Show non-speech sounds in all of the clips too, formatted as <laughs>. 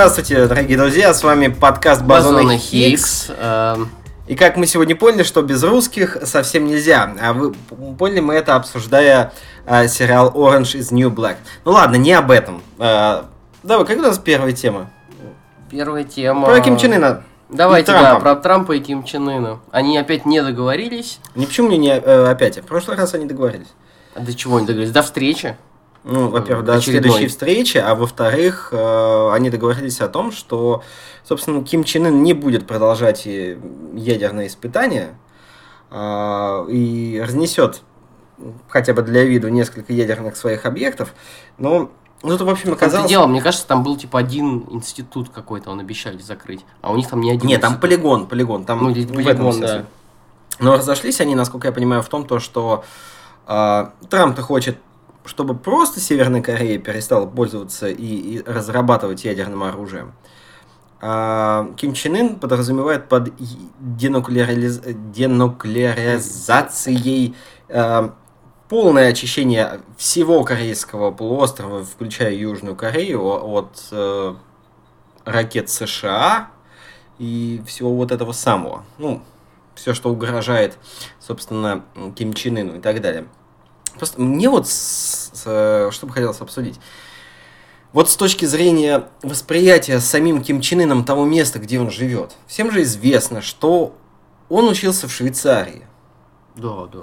Здравствуйте, дорогие друзья, с вами подкаст Хиггс. Хиггс. эм, И как мы сегодня поняли, что без русских совсем нельзя. А вы поняли мы это, обсуждая а, сериал Orange is New Black. Ну ладно, не об этом. А, давай, как у нас первая тема? Первая тема. Про Ким Чен Ына. Давайте, да, про Трампа и Ким Чен Ына. Они опять не договорились. Ни почему мне не э, опять? В прошлый раз они договорились. А До чего они договорились? До встречи. Ну, во-первых, до Очередной. следующей встречи, а во-вторых, э, они договорились о том, что, собственно, Ким Чен Ын не будет продолжать ядерные испытания э, и разнесет хотя бы для виду несколько ядерных своих объектов. Но ну, тут, в общем, оказалось... дело, мне кажется, там был типа один институт какой-то, он обещали закрыть. А у них там не один. Нет, там институт. полигон, полигон, там Ну, или в этом полигон, да. Но разошлись они, насколько я понимаю, в том, то, что э, Трамп-то хочет, чтобы просто Северная Корея перестала пользоваться и, и разрабатывать ядерным оружием. А Ким Чен Ын подразумевает под денуклеариз- денуклеаризацией э, полное очищение всего корейского полуострова, включая Южную Корею, от э, ракет США и всего вот этого самого. Ну, все, что угрожает, собственно, Ким Чен Ыну и так далее. Просто мне вот, с- с, э, что бы хотелось обсудить. Вот с точки зрения восприятия самим Ким Чен Ыном того места, где он живет. Всем же известно, что он учился в Швейцарии. Да, да.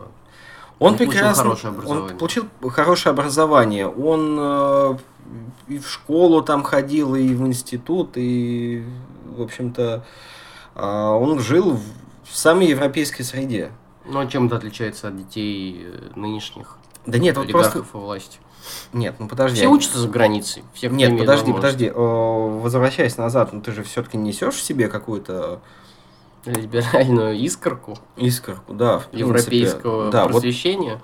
Он, Он получил прекрасно, хорошее образование. он получил хорошее образование. Он э, и в школу там ходил, и в институт, и, в общем-то, э, он жил в, в самой европейской среде. Ну, а чем это отличается от детей э, нынешних Да нет, вот просто... и власти? Нет, ну подожди. Все учатся за границей. Все, Нет, подожди, подожди. Э, Возвращаясь назад, ну ты же все-таки несешь в себе какую-то Либеральную искорку искорку, да, европейского да, вот просвещения.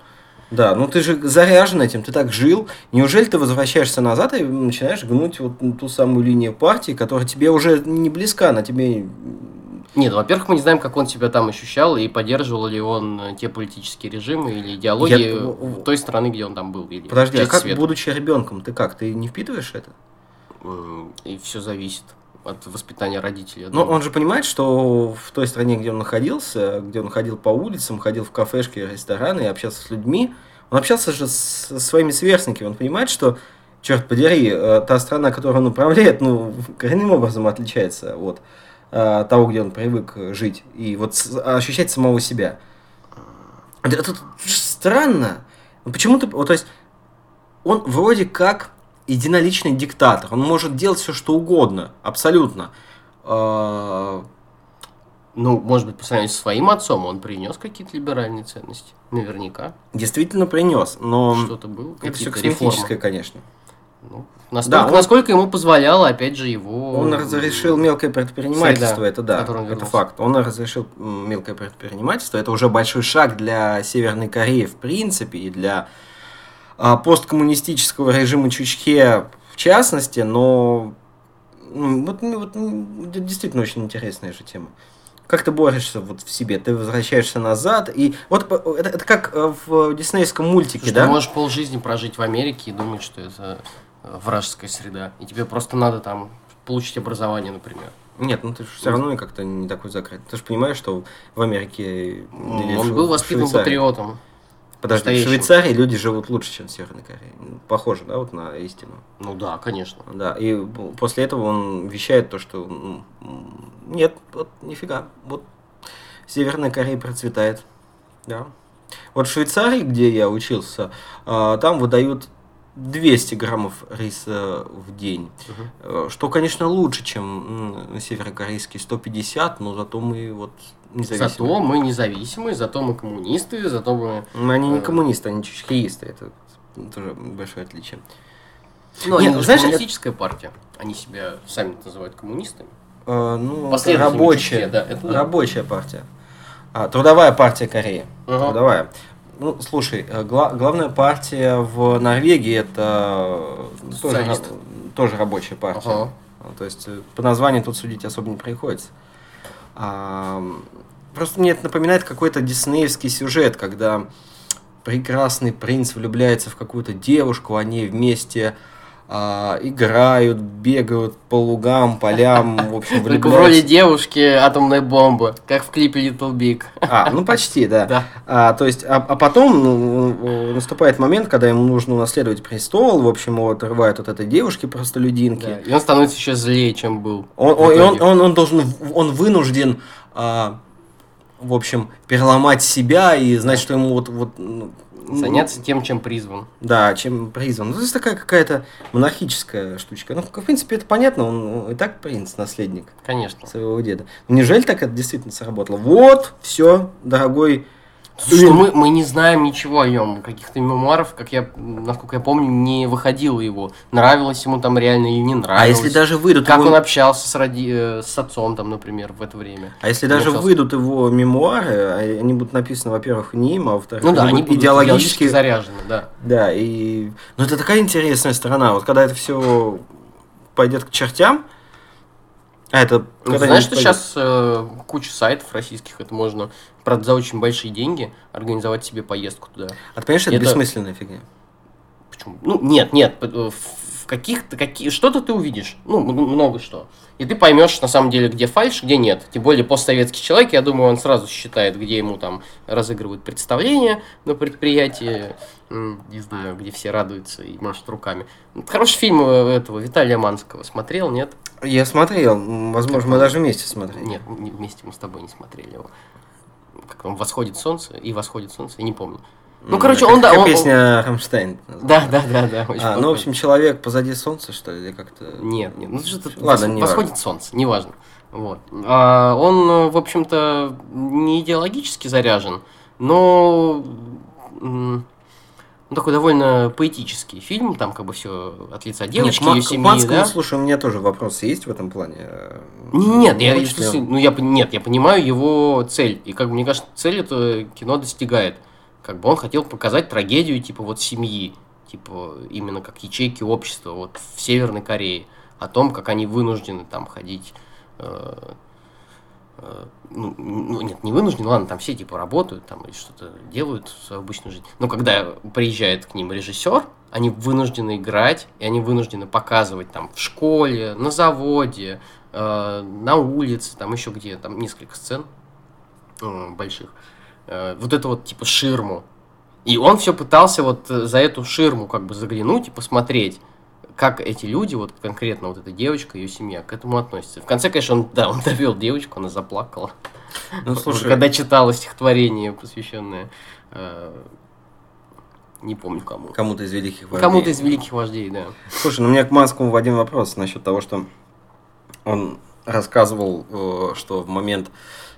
Да, ну ты же заряжен этим, ты так жил. Неужели ты возвращаешься назад и начинаешь гнуть вот ту самую линию партии, которая тебе уже не близка, на тебе... Нет, ну, во-первых, мы не знаем, как он себя там ощущал, и поддерживал ли он э, те политические режимы или идеологии Я- э, той страны, где он там был. Или Подожди, а как, света. будучи ребенком, ты как, ты не впитываешь это? М, И все зависит от воспитания родителей. Но думаю. он же понимает, что в той стране, где он находился, где он ходил по улицам, ходил в кафешки, рестораны и общался с людьми, он общался же со своими сверстниками. Он понимает, что, черт подери, э, та страна, которую он управляет, ну, <laughs> коренным образом отличается от э, того, где он привык жить, и вот ощущать самого себя. Это, это странно. Почему ты... Вот, то есть, он вроде как единоличный диктатор. Он может делать все, что угодно. Абсолютно. А, Ну, может быть, по сравнению со своим отцом, он принес какие-то либеральные ценности. Наверняка. Действительно принес, но Что-то было. это все косметическое, реформы. конечно. Ну, настолько, он- насколько ему позволяло, опять же, его... Он разрешил мелкое предпринимательство, Среда, это да, это факт. Он разрешил мелкое предпринимательство, это уже большой шаг для Северной Кореи в принципе и для а, посткоммунистического режима Чучхе в частности, но м, вот, ну, вот, это действительно очень интересная же тема. Как ты борешься вот в себе? Ты возвращаешься назад и вот это, это как э, в диснеевском мультике, Слушай, да? Ты можешь полжизни прожить в Америке и думать, что это вражеская среда. И тебе просто надо там получить образование, например. Нет, ну ты же все равно как-то не такой закрыт. Ты же понимаешь, что в Америке... Ну, он в- был в воспитан патриотом. Подожди, в настоящим. Швейцарии люди живут лучше, чем в Северной Корее. Ну, Похоже, да, вот на истину. Ну да, конечно. Да, и после этого он вещает то, что ну, нет, вот нифига, вот Северная Корея процветает, да. Вот в Швейцарии, где я учился, а, там выдают 200 граммов риса в день. Э, что, конечно, лучше, чем северокорейский 150, но зато мы вот независимы. Зато мы независимые, зато мы коммунисты, зато мы... Ну, Они не Э. коммунисты, они чучхеисты, это тоже большое отличие. Ну, Нет, они знаешь, коммунистическая партия. Они себя сами называют коммунистами. Э, ну, рабочая, да, это рабочая партия. А, трудовая партия Кореи. Ага. Трудовая. Ну, слушай, э, гла- главная партия в Норвегии это э, тоже, тоже рабочая партия. Ага. А, То есть э, по названию тут судить особо не приходится. А, просто мне это напоминает какой-то диснеевский сюжет, когда прекрасный принц влюбляется в какую-то девушку, они вместе а, играют, бегают по лугам, полям, в общем, <laughs> Только в роли влюбляются. девушки атомная бомба, как в клипе Little Big. А, ну почти, да. <laughs> Да. А, то есть, а, а потом ну, наступает момент, когда ему нужно унаследовать престол, в общем, его отрывают от этой девушки простолюдинки. Да, И он становится еще злее, чем был. Он, он, он, он, он должен, он вынужден, а, в общем, переломать себя и знать, что ему вот, вот ну, Заняться тем, чем призван. Да, чем призван. Ну, то есть такая какая-то монархическая штучка. Ну, в принципе, это понятно, он и так принц, наследник Конечно. своего деда. Но неужели так это действительно сработало? Вот, все, дорогой. Ну мы, мы не знаем ничего о нем. Каких-то мемуаров, как я, насколько я помню, не выходило его. Нравилось ему там реально или не нравилось. А если даже выйдут Как его... он общался с, роди... э, с отцом, там, например, в это время. А если даже общался. выйдут его мемуары, а они будут написаны, во-первых, не им, а во-вторых, Ну да, они будут будут идеологически... заряжены, да. Да, и... Ну, это такая интересная сторона. Вот когда это все пойдет к чертям, а это... Ну, знаешь, что сейчас э, куча сайтов российских, это можно, правда, за очень большие деньги организовать себе поездку туда. А ты понимаешь, это, это- бессмысленная фигня. Почему? Ну, нет, нет, э, в каких-то, какие, что-то ты увидишь, ну, много что. И ты поймешь, на самом деле, где фальш, где нет. Тем более, постсоветский человек, я думаю, он сразу считает, где ему там разыгрывают представления на предприятии, не знаю, где все радуются и машут руками. Хороший фильм э, этого Виталия Манского смотрел, нет? Я смотрел, возможно, мы даже вместе смотрели. Нет, не- вместе мы с тобой не смотрели его. Как там «Восходит солнце» и «Восходит солнце», я не помню. Ну, короче, он, да, он- песня Рамштайн. Да, да, да, да. А, ну, в общем, человек позади солнца, что ли, или как-то... Нет, нет, ну что-то Ладно, не восходит солнце, неважно. Вот. А, он, в общем-то, не идеологически заряжен, но ну, такой довольно поэтический фильм, там как бы все от лица девочки, Нет, ее семьи, Манскому, да? слушай, у меня тоже вопросы есть в этом плане. э, Нет, я, он? ну, я, нет, я понимаю его цель. И как бы мне кажется, цель это кино достигает. Как бы он хотел показать трагедию, типа, вот семьи, типа, именно как ячейки общества, вот в Северной Корее. О том, как они вынуждены там ходить. э, э, ну, ну, нет, не вынуждены, ладно, там все типа работают там или что-то делают в свою обычную жизнь. Но когда приезжает к ним режиссер, они вынуждены играть, и они вынуждены показывать там в школе, на заводе, э, на улице, там еще где, там несколько сцен э, больших. Э, вот это вот типа ширму. И он все пытался вот э, за эту ширму как бы заглянуть и посмотреть, как эти люди, вот конкретно вот эта девочка, ее семья, к этому относятся. В конце, конечно, он, <laughs> да, он довел девочку, она заплакала. Ну, слушай, Когда читала стихотворение, посвященное, э, не помню кому. кому-то из великих вождей. Кому-то из великих вождей, да. Слушай, ну у меня к Манскому один вопрос насчет того, что он рассказывал, э, что в момент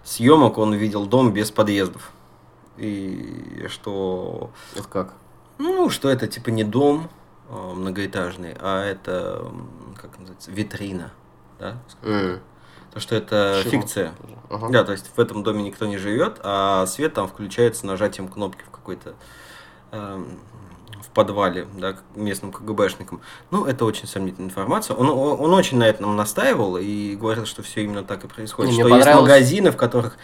съемок он видел дом без подъездов. И что, Это как? ну, что это типа не дом э, многоэтажный, а это, как называется, витрина. Да? М, То, что это Ширма фикция. Ага. Да, то есть в этом доме никто не живет, а свет там включается нажатием кнопки в какой-то эм, в подвале, да, к местным КГБшникам. Ну, это очень сомнительная информация. Он, он, он очень на этом настаивал и говорил, что все именно так и происходит. Не, мне что есть магазины, в которых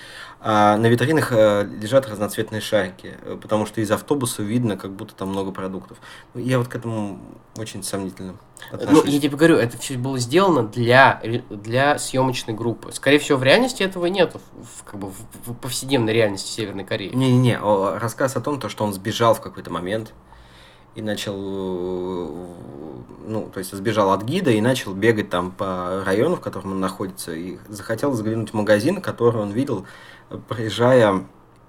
а, на витринах а, лежат разноцветные шарики, э, потому что из автобуса видно, как будто там много продуктов. Я вот к этому очень сомнительно Ну, отношусь. я тебе говорю, это все было сделано для, для съемочной группы. Скорее всего, в реальности этого нет, в, как бы в, в повседневной реальности Северной Кореи. Не-не-не, рассказ о том, то, что он сбежал в какой-то момент и начал, ну, то есть сбежал от гида и начал бегать там по району, в котором он находится, и захотел заглянуть в магазин, который он видел, проезжая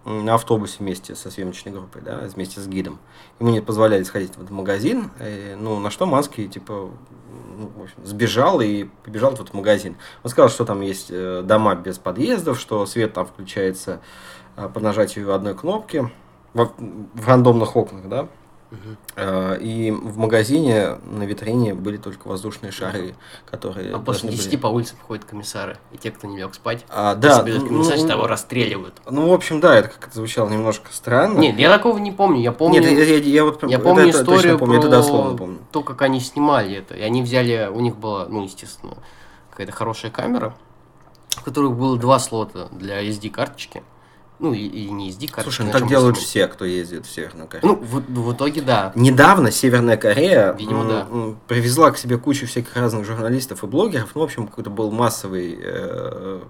на автобусе вместе со съемочной группой, да, вместе с гидом. Ему не позволяли сходить в этот магазин, э, ну, на что Манский, типа, ну, в общем, сбежал и побежал в этот магазин. Он сказал, что там есть э, дома без подъездов, что свет там включается э, по нажатию одной кнопки в, в рандомных окнах, да. Э, И в магазине на витрине были только воздушные шары, которые А после должны 10 были- по улицам ходят комиссары, и те, кто не лег спать, А, да, комиссар, ну, того расстреливают. ну, в общем, да, это как-то звучало немножко странно. Нет, я такого не помню. Я помню, Нет, я, я- я вот я это помню точно историю помню, это про дословно помню. то, как они снимали это. И они взяли, у них была, ну, естественно, какая-то хорошая камера, в которой было два слота для SD-карточки. Ну, и- или не SD карты. Слушай, ну так делают снимут. все, кто ездит в Северную Корею. Ну, в, в итоге, да. Недавно Северная Корея Видимо, да. привезла к себе кучу всяких разных журналистов и блогеров. Ну, в общем, какой-то был массовый э,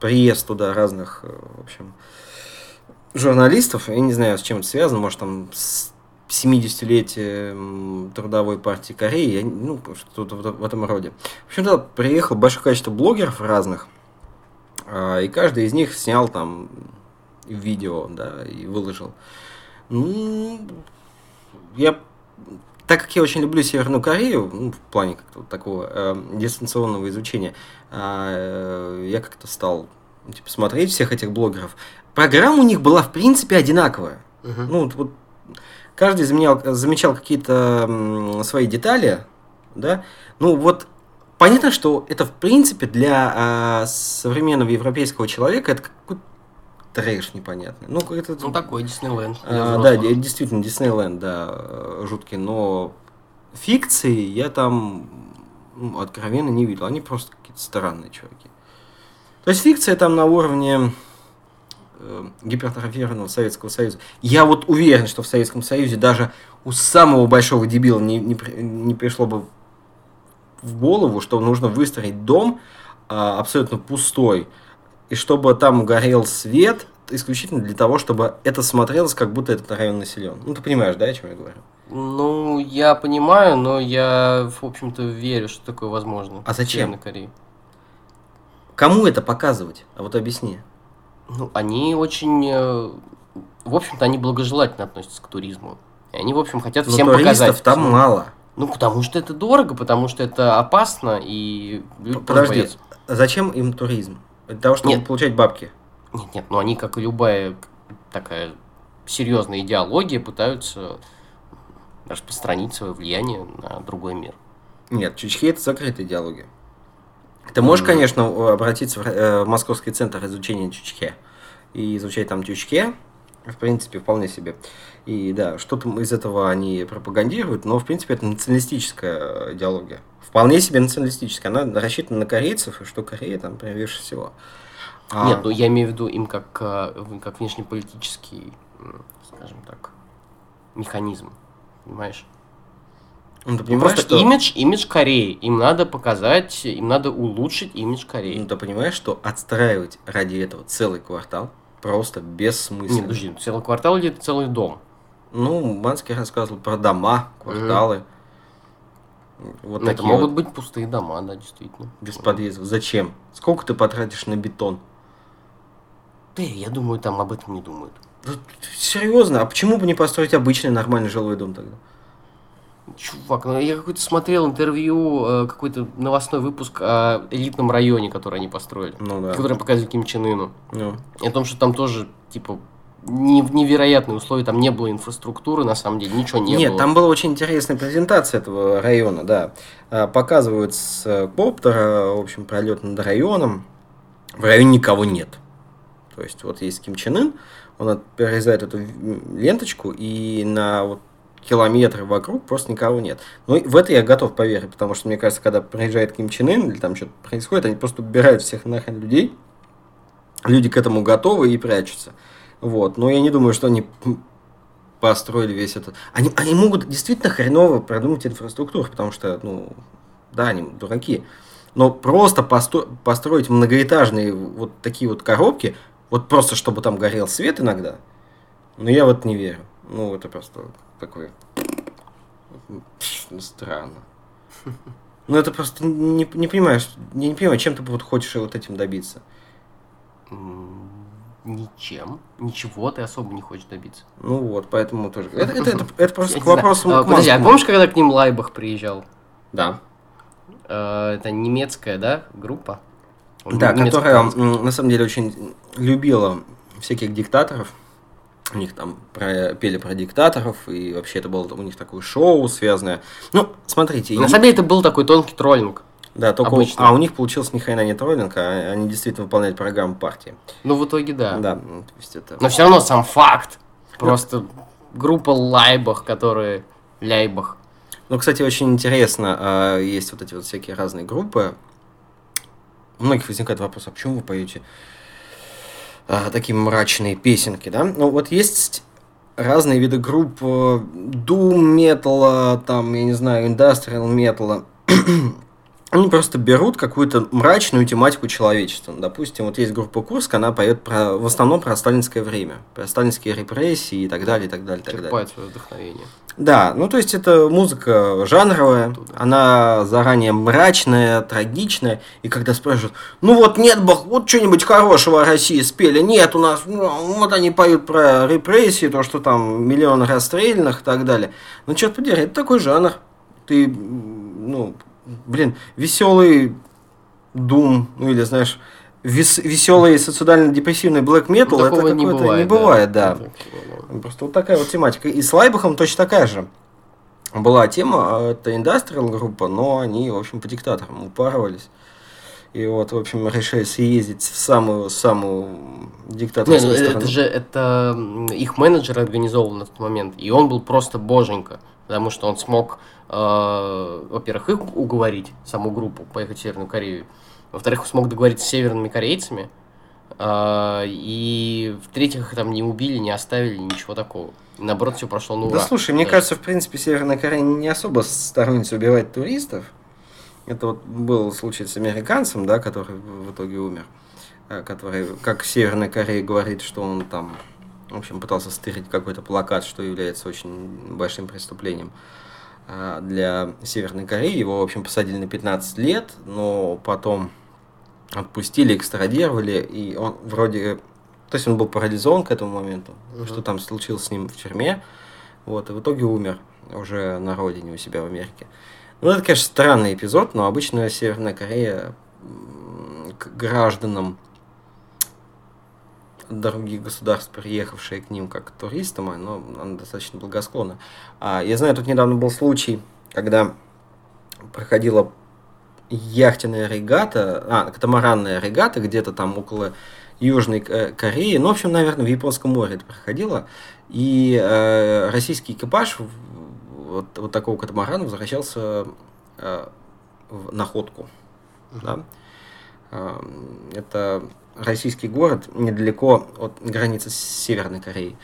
приезд туда разных, э, в общем, журналистов. Я не знаю, с чем это связано. Может, там с 70-летием трудовой партии Кореи, ну, что-то в, в этом роде. В общем, туда приехало большое количество блогеров разных, а, и каждый из них снял там видео, да, и выложил. Ну, я, так как я очень люблю Северную Корею, ну, в плане как-то вот такого э, дистанционного изучения, а, э, я как-то стал ну, типа, смотреть всех этих блогеров. Программа у них была, в принципе, одинаковая. Мгм. Ну, вот, вот каждый замечал, замечал какие-то м, свои детали, да. Ну, вот понятно, что это, в принципе, для а, современного европейского человека это какой-то трэш непонятный. Ну, это, Ну, такой Диснейленд. а, да, действительно, Диснейленд, да, э, жуткий, но фикции я там ну, откровенно не видел. Они просто какие-то странные чуваки. То есть фикция там на уровне э, гипертрофированного Советского Союза. Я вот уверен, что в Советском Союзе даже у самого большого дебила не, не, не пришло бы в голову, что нужно выстроить дом а, абсолютно пустой, и чтобы там горел свет исключительно для того, чтобы это смотрелось, как будто этот район населен. Ну, ты понимаешь, да, о чем я говорю? Ну, я понимаю, но я, в общем-то, верю, что такое возможно. А зачем? Северной Корее. Кому это показывать? А вот объясни. Ну, они очень... э, В общем-то, они благожелательно относятся к туризму. И они, в общем, хотят Но всем туристов показать. там всем. мало. Ну, потому что это дорого, потому что это опасно, и Подожди, зачем им туризм? Для того, чтобы Нет. получать бабки. Нет, нет, ну они, как и любая такая серьезная идеология, пытаются распространить свое влияние на другой мир. Нет, чучхи это закрытая идеология. Ты можешь, Мгм. конечно, обратиться в, э, в Московский центр изучения чучхе и изучать там чучхе, в принципе, вполне себе. И да, что-то из этого они пропагандируют, но, в принципе, это националистическая идеология. Вполне себе националистическая. Она рассчитана на корейцев, и что Корея там превыше всего. А, Нет, ну я имею в виду им как, э, как внешнеполитический, скажем так, механизм. Понимаешь? ну, ты понимаешь, Просто что... имидж, имидж Кореи. Им надо показать, им надо улучшить имидж Кореи. Ну, ты понимаешь, что отстраивать ради этого целый квартал просто Нет, бессмысленно. подожди, целый квартал или целый дом? Ну, Манский рассказывал про дома, кварталы. Вот Ну, это могут вот, быть пустые дома, да, действительно. без подъездов. Зачем? Сколько ты потратишь на бетон? Да, я думаю, там об этом не думают. Да, серьезно, а почему бы не построить обычный нормальный жилой дом тогда? Чувак, ну я какой-то смотрел интервью, э, какой-то новостной выпуск о элитном районе, который они построили. Ну да. Который показывали Ким Чен Ыну. Ну, И о том, что там тоже, типа, не- невероятные условия, там не было инфраструктуры, на самом деле, ничего не Нет, было. там была очень интересная презентация этого района, да. А, Показывают с э, коптера, в общем, пролет над районом. В районе никого нет. То есть вот есть Ким Чен Ын, он перерезает эту ленточку, и на вот километры вокруг просто никого нет. Ну, в это я готов поверить, потому что, мне кажется, когда приезжает Ким Чен Ын, или там что-то происходит, они просто убирают всех нахрен людей, люди к этому готовы и прячутся. Вот. Но я не думаю, что они построили весь этот... Они, они могут действительно хреново продумать инфраструктуру, потому что, ну, да, они дураки. Но просто посто- построить многоэтажные вот такие вот коробки, вот просто чтобы там горел свет иногда, ну, я вот не верю. Ну, это просто такое... Странно. Ну, это просто не, не понимаешь, не, не понимаю, чем ты вот хочешь вот этим добиться. Ничем. Ничего ты особо не хочешь добиться. Ну вот, поэтому тоже. <laughs> Это, это, это, это просто к вопросу А, Подожди, а помнишь, когда к ним Лайбах приезжал? Да. Э, Это немецкая, да, группа? Да, которая на самом деле очень любила всяких диктаторов. У них там про- пели про диктаторов, и вообще это было у них такое шоу связанное. Ну, смотрите, На и- самом деле это был такой тонкий троллинг. Да, только у- обычно. а у них получился ни хрена не троллинг, а они действительно выполняют программу партии. Ну, в итоге, да. Да, ну, то есть это... Но все равно сам факт. Просто группа Лайбах, которые... Ляйбах. Ну, кстати, очень интересно, а, есть вот эти вот всякие разные группы. У многих возникает вопрос, а почему вы поете а, такие мрачные песенки, да. Ну, вот есть разные виды групп э, doom металла, там, я не знаю, industrial металла. <clears throat> <clears throat> они просто берут какую-то мрачную тематику человечества. Допустим, вот есть группа Курск, она поет про, в основном про сталинское время, про сталинские репрессии и так далее, и так далее, и так далее. Черпает свое вдохновение. Да, ну то есть это музыка жанровая, она заранее мрачная, трагичная, и когда спрашивают, ну вот нет бы, вот что-нибудь хорошего о России спели, нет, у нас, ну, вот они поют про репрессии, то, что там миллион расстрелянных и так далее. Ну, черт подери, это такой жанр. Ты, ну, блин, веселый Doom, ну или, знаешь, вес, веселый социально-депрессивный black metal, Ну, это не бывает, не бывает, да. Да. Просто вот такая вот тематика. И с Лайбахом точно такая же. Была тема, а, это индастриал группа, но они, в общем, по диктаторам упарывались. И вот, в общем, решили съездить в самую-самую Не, диктаторскую ну, страну. это же это их менеджер организовал на тот момент, и он был просто боженька, потому что он смог, э, во-первых, их уговорить, саму группу, поехать в Северную Корею, во-вторых, смог договориться с северными корейцами, э, и в-третьих, их там не убили, не оставили, ничего такого. Наоборот, все прошло ура. Да слушай, мне кажется, в принципе, Северная Корея не особо сторонница убивать туристов. Это вот был случай с американцем, да, который в итоге умер. э, Который, как Северная Корея говорит, что он там, в общем, пытался стырить какой-то плакат, что является очень большим преступлением а, для Северной Кореи. Его, в общем, посадили на 15 лет, но потом отпустили, экстрадировали, и он вроде... То есть он был парализован к этому моменту, Мгм. что там случилось с ним в тюрьме, вот, и в итоге умер уже на родине у себя в Америке. Ну, это, конечно, странный эпизод, но обычно Северная Корея к гражданам других государств, приехавшие к ним как туристам, но она достаточно благосклонна. А, я знаю, тут недавно был случай, когда проходила яхтенная регата, а, катамаранная регата где-то там около Южной К- Кореи, ну, в общем, наверное, в Японском море это проходило, и э, российский экипаж вот, вот такого катамарана возвращался э, в находку. Да? Э, Это российский город недалеко от границы с Северной Кореей.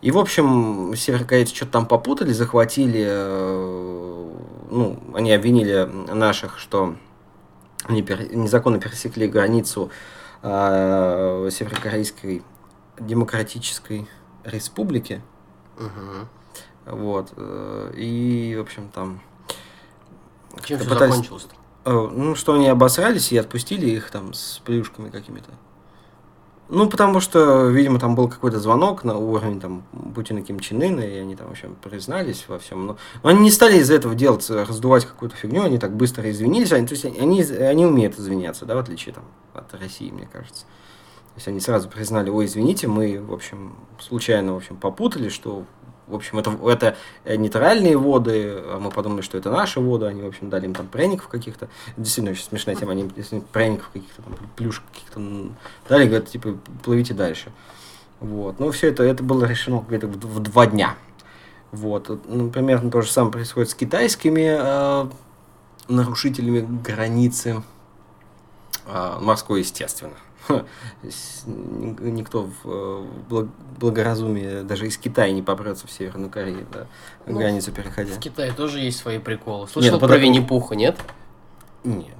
И, в общем, северокорейцы что-то там попутали, захватили, э, ну, они обвинили наших, что они пер- незаконно пересекли границу э, Северокорейской Демократической Республики. Мгм. Вот. э, И, в общем, там... Чем все пытались- закончилось-то? э, Ну, что они обосрались и отпустили их там с плюшками какими-то. Ну, потому что, видимо, там был какой-то звонок на уровне там Путина Ким Чен Ына, и они там, в общем, признались во всем. Но, но они не стали из-за этого делать, э, раздувать какую-то фигню, они так быстро извинились. Они, то есть они, они умеют извиняться, да, в отличие там, от России, мне кажется. То есть они сразу признали, ой, извините, мы, в общем, случайно, в общем, попутали, что, в общем, это, это э, нейтральные воды, а мы подумали, что это наши воды, они, в общем, дали им там пряников каких-то. Действительно, очень смешная тема, они пряников каких-то, там, плюшек каких-то дали, говорят, типа, плывите дальше. Вот. Но все это, это было решено где-то в, в два дня. Вот. Ну, примерно то же самое происходит с китайскими э, нарушителями границы а, морской, естественно. Ни- Никто в э, благ- благоразумии даже из Китая не попрется в Северную Корею, да, Ну, границу переходя. В Китае тоже есть свои приколы. Слышал ну, про подожди. Винни-Пуха, нет? Нет.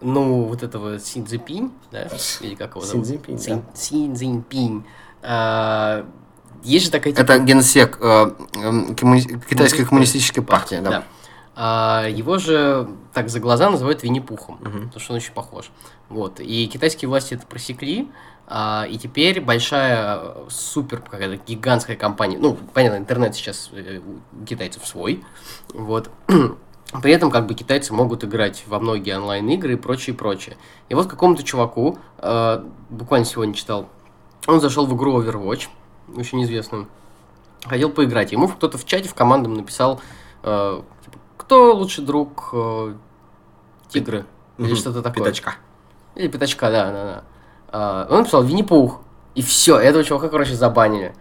Ну, вот этого Син Цзиньпинь, да? Или как его зовут? Цзиньпинь, Син, Син Цзиньпинь. А, есть же такая... типа, Это генсек э, э, коммуни- китайской коммунистической партии, да. А, его же так за глаза называют Винни-Пухом, Мгм. потому что он очень похож. Вот. И китайские власти это просекли, а, и теперь большая, супер какая-то гигантская компания, ну, понятно, интернет сейчас э, у китайцев свой, вот. <clears throat> При этом как бы китайцы могут играть во многие онлайн-игры и прочее, прочее. И вот какому-то чуваку, э, буквально сегодня читал, он зашел в игру Overwatch, очень известную, хотел поиграть. Ему кто-то в чате в командам написал, э, кто лучший друг э, тигры? Или Мгм. что-то такое. Пятачка. Или пятачка, да, да, да. А, он написал Винни-Пух. И все, этого чувака, короче, забанили.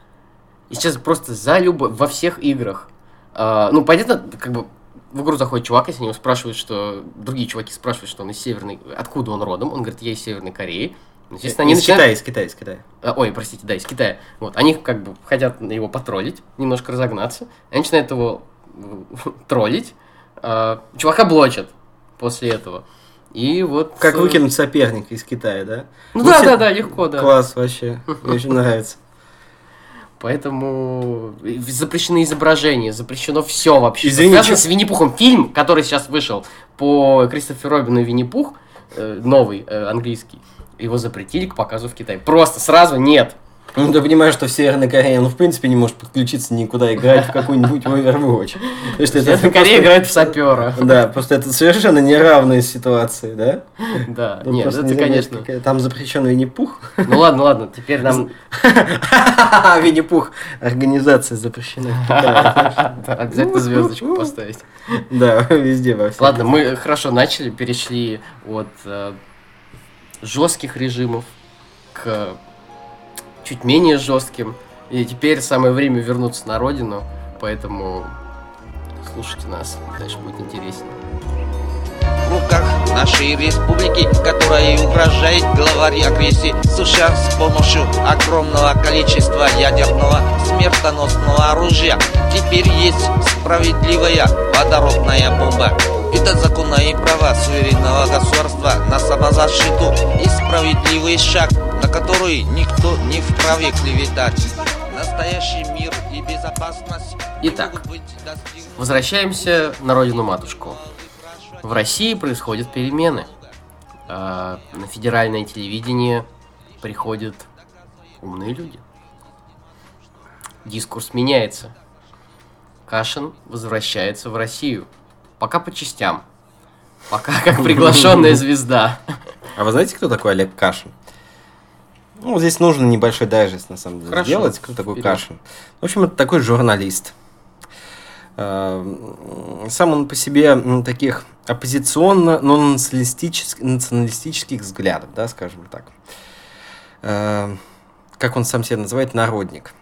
И сейчас просто за любо... во всех играх. А, ну, понятно, как бы в игру заходит чувак, если него спрашивают, что... Другие чуваки спрашивают, что он из Северной... Откуда он родом? Он говорит, я из Северной Кореи. Естественно, они из начинают... Китая, из Китая, из Китая. А, Ой, простите, да, из Китая. Вот, они как бы хотят его потроллить, немножко разогнаться. Они начинают его э, <laughs> троллить. А, Чувака блочат после этого. И вот... Как э, выкинуть соперника из Китая, да? Ну да, да, да, легко, да. Класс вообще. Мне очень <laughs> нравится. Поэтому и запрещены изображения, запрещено все вообще. что Извини, связано с Винни-Пухом. Фильм, который сейчас вышел по Кристоферу Робину Винни-Пух, э, новый, э, английский, его запретили к показу в Китае. Просто сразу нет. Ну, ты понимаешь, что в Северной Корее, ну, в принципе, не может подключиться никуда играть в какую-нибудь Overwatch. То что это Корея играет в сапера. Да, просто это совершенно неравные ситуации, да? Да, Ну, нет, это конечно. Там запрещен Винни-Пух. Ну ладно, ладно, теперь нам... <laughs> Винни-Пух. Организация запрещена <laughs> Обязательно звездочку поставить. Да, везде во всем. Ладно, мы хорошо начали, перешли от жестких режимов к чуть менее жестким. И теперь самое время вернуться на родину, поэтому слушайте нас, дальше будет интереснее. в руках нашей республики, которая угрожает главарь агрессии США с помощью огромного количества ядерного смертоносного оружия. Теперь есть справедливая водородная бомба. Это законное право суверенного государства на самозащиту и справедливый шаг, на который никто не вправе клеветать. Настоящий мир и безопасность Итак, Возвращаемся на родину матушку. В России происходят перемены. А, На федеральное телевидение приходят умные люди. Дискурс меняется. Кашин возвращается в Россию. Пока по частям. Пока как приглашенная <laughs> звезда. А вы знаете, кто такой Олег Кашин? Ну, здесь нужно небольшой дайджест, на самом деле, Хорошо, сделать. Такой вперед. Кашин? В общем, это такой журналист. Э, Сам он по себе таких оппозиционно, но националистических, националистических взглядов, да, скажем так. Э, Как он сам себя называет, народник.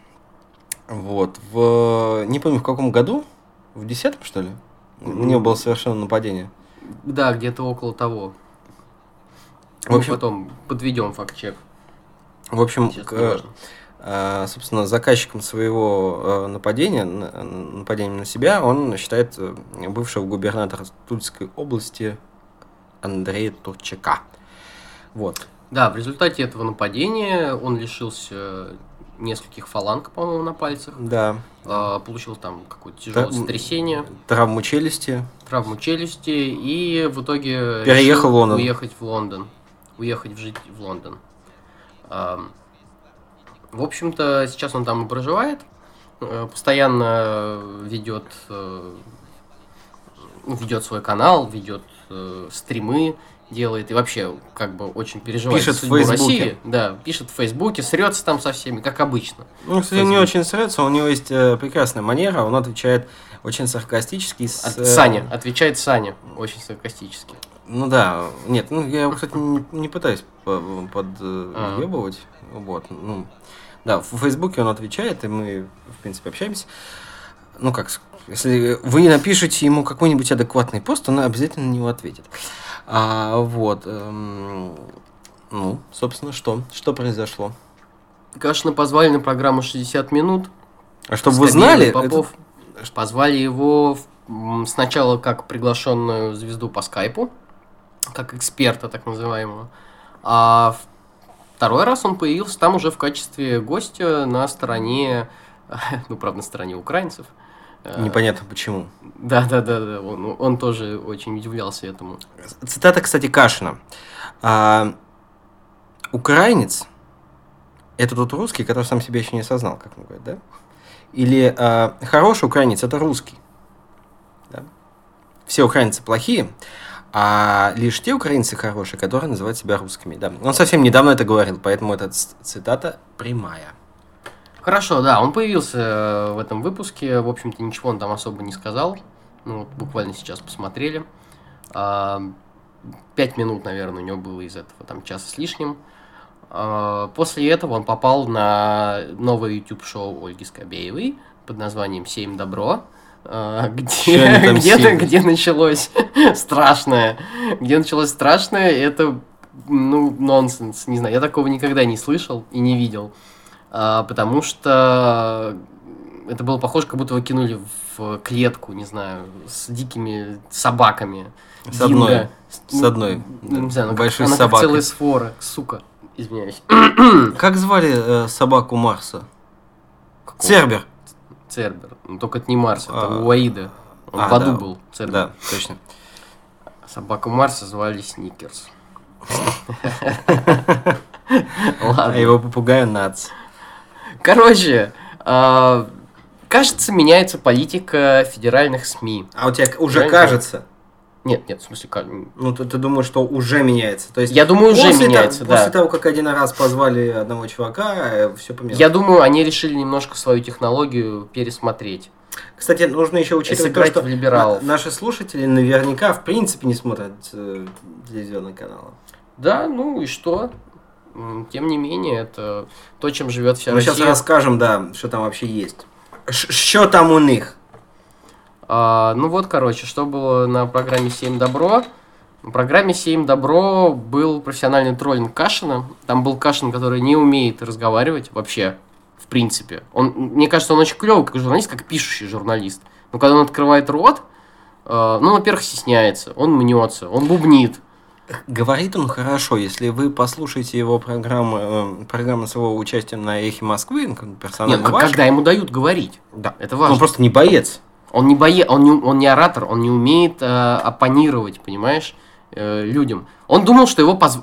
Вот. В, не помню, в каком году? В десятом, что ли? На него было совершено нападение. Да, где-то около того. В Мы общем- потом подведем факт-чек. В общем, к- важно. А, собственно, заказчиком своего э, нападения, на- нападением на себя, он считает э, бывшего губернатора Тульской области Андрея Турчака. Вот. Да, в результате этого нападения он лишился нескольких фаланг, по-моему, на пальцах. Да. А, получил там какое-то тяжелое м, сотрясение, Травму челюсти. травму челюсти и в итоге Переехал в Лондон. уехать в Лондон. Уехать в жить в Лондон. В общем-то, сейчас он там и проживает. Э, Постоянно ведет, э, ведет свой канал, ведет э, стримы, делает и вообще как бы очень переживает Пишет за в судьбу Фейсбуке. России. Да, пишет в Фейсбуке, срется там со всеми, как обычно. Ну, кстати, не Фейсбук. очень нравится, у него есть э, прекрасная манера, он отвечает очень саркастически. с, э, Саня, отвечает Саня, очень саркастически. Ну да, нет, ну я, кстати, не, не пытаюсь по- А. подъебывать. Вот, ну, да, в Фейсбуке он отвечает, и мы, в принципе, общаемся. Ну как, если вы напишете ему какой-нибудь адекватный пост, он обязательно на него ответит. А, вот, эм, ну, собственно, что? Что произошло? Кашина позвали на программу 60 минут. А чтобы вы знали, Попов. Позвали его в- сначала как приглашенную звезду по скайпу, как эксперта так называемого. А второй раз он появился там уже в качестве гостя на стороне, <laughs> ну, правда, на стороне украинцев. это непонятно почему. Да, да, да, да. Он, он тоже очень удивлялся этому. Цитата, кстати, Кашина. А, украинец – это тот русский, который сам себя еще не осознал, как он говорит, да? Или а, хороший украинец – это русский. Да? Все украинцы плохие, а лишь те украинцы хорошие, которые называют себя русскими. Да? Он совсем недавно это говорил, поэтому эта цитата прямая. Хорошо, да, он появился э, в этом выпуске. В общем-то, ничего он там особо не сказал. Ну, вот буквально сейчас посмотрели. А, Пять минут, наверное, у него было из этого, там, час с лишним. А, После этого он попал на новое YouTube-шоу Ольги Скобеевой под названием «Семь добро», где, там где, семь? где началось <laughs> страшное. Где началось страшное, это ну, нонсенс, не знаю, я такого никогда не слышал и не видел, а, потому что это было похоже, как будто его кинули в клетку, не знаю, с дикими собаками. С одной. Динго. С одной. Ну, не знаю, она Большой как, она как собакой. целая свора, сука, извиняюсь. Как звали э, собаку Марса? Какого? Цербер. Цербер. Ну, только это не Марс, это А. у Аида. Он А, в аду да. был, Цербер. Да, точно. Собаку Марса звали Сникерс. А Ладно. его попугая Нац. Короче, а, кажется, меняется политика федеральных СМИ. А у тебя уже кажется? Нет, нет, в смысле, как- Ну, ты, ты думаешь, что уже меняется? То есть я думаю, уже после, меняется, того, да. после того, как один раз позвали одного чувака, все поменялось. Я думаю, они решили немножко свою технологию пересмотреть. Кстати, нужно еще учитывать то, что в либералов. на- наши слушатели наверняка в принципе не смотрят э, телевизионные каналы. Да, ну и что? Тем не менее, это то, чем живет вся Мы сейчас Россия. расскажем, да, что там вообще есть. Что там у них? А, ну вот, короче, что было на программе «Семь добро». На программе «Семь добро» был профессиональный троллинг Кашина. Там был Кашин, который не умеет разговаривать вообще, в принципе. Он, мне кажется, он очень клевый как журналист, как пишущий журналист. Но когда он открывает рот, э, ну, во-первых, стесняется, он мнется, он бубнит. Говорит он хорошо, если вы послушаете его программы, э, программы с его участием на Эхе Москвы, ну, Нет, персонально ну, ваш, когда ему дают говорить, да. это важно. он просто не боец. Он не бое, он не, он не оратор, он не умеет э, оппонировать, понимаешь, э, людям. Он думал, что его позв...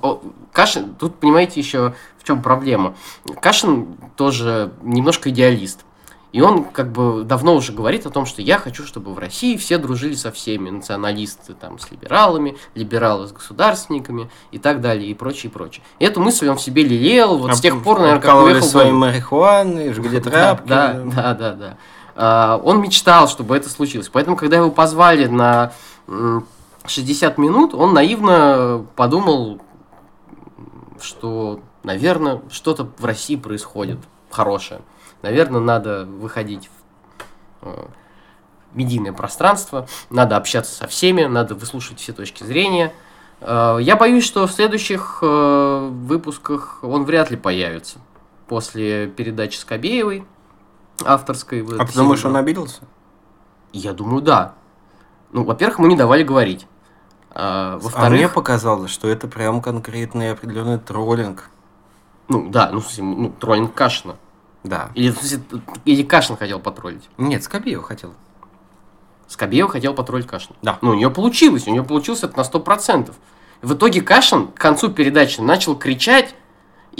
Кашин, тут понимаете еще в чем проблема. Кашин тоже немножко идеалист. И он как бы давно уже говорит о том, что я хочу, чтобы в России все дружили со всеми. Националисты там с либералами, либералы с государственниками и так далее, и прочее, и прочее. И эту мысль он в себе лелеял вот с тех пор, наверное, как уехал своей марихуаны, жгли <laughs> да, тряпки. Да, да, да, да. А, Он мечтал, чтобы это случилось. Поэтому, когда его позвали на м, 60 минут, он наивно подумал, что, наверное, что-то в России происходит хорошее. Наверное, надо выходить в э, медийное пространство, надо общаться со всеми, надо выслушивать все точки зрения. Э, Я боюсь, что в следующих э, выпусках он вряд ли появится после передачи Скобеевой авторской. в А ты думаешь, он обиделся? Я думаю, да. Ну, во-первых, ему не давали говорить. А, А мне во-вторых, показалось, что это прям конкретный определенный троллинг. ну да, ну, ну, троллинг Кашина. Да. Или, или Кашин хотел потроллить. Нет, Скобеева хотел. Скобеева хотел потроллить Кашина. Да. Ну, у нее получилось, у нее получилось это на 100%. В итоге Кашин к концу передачи начал кричать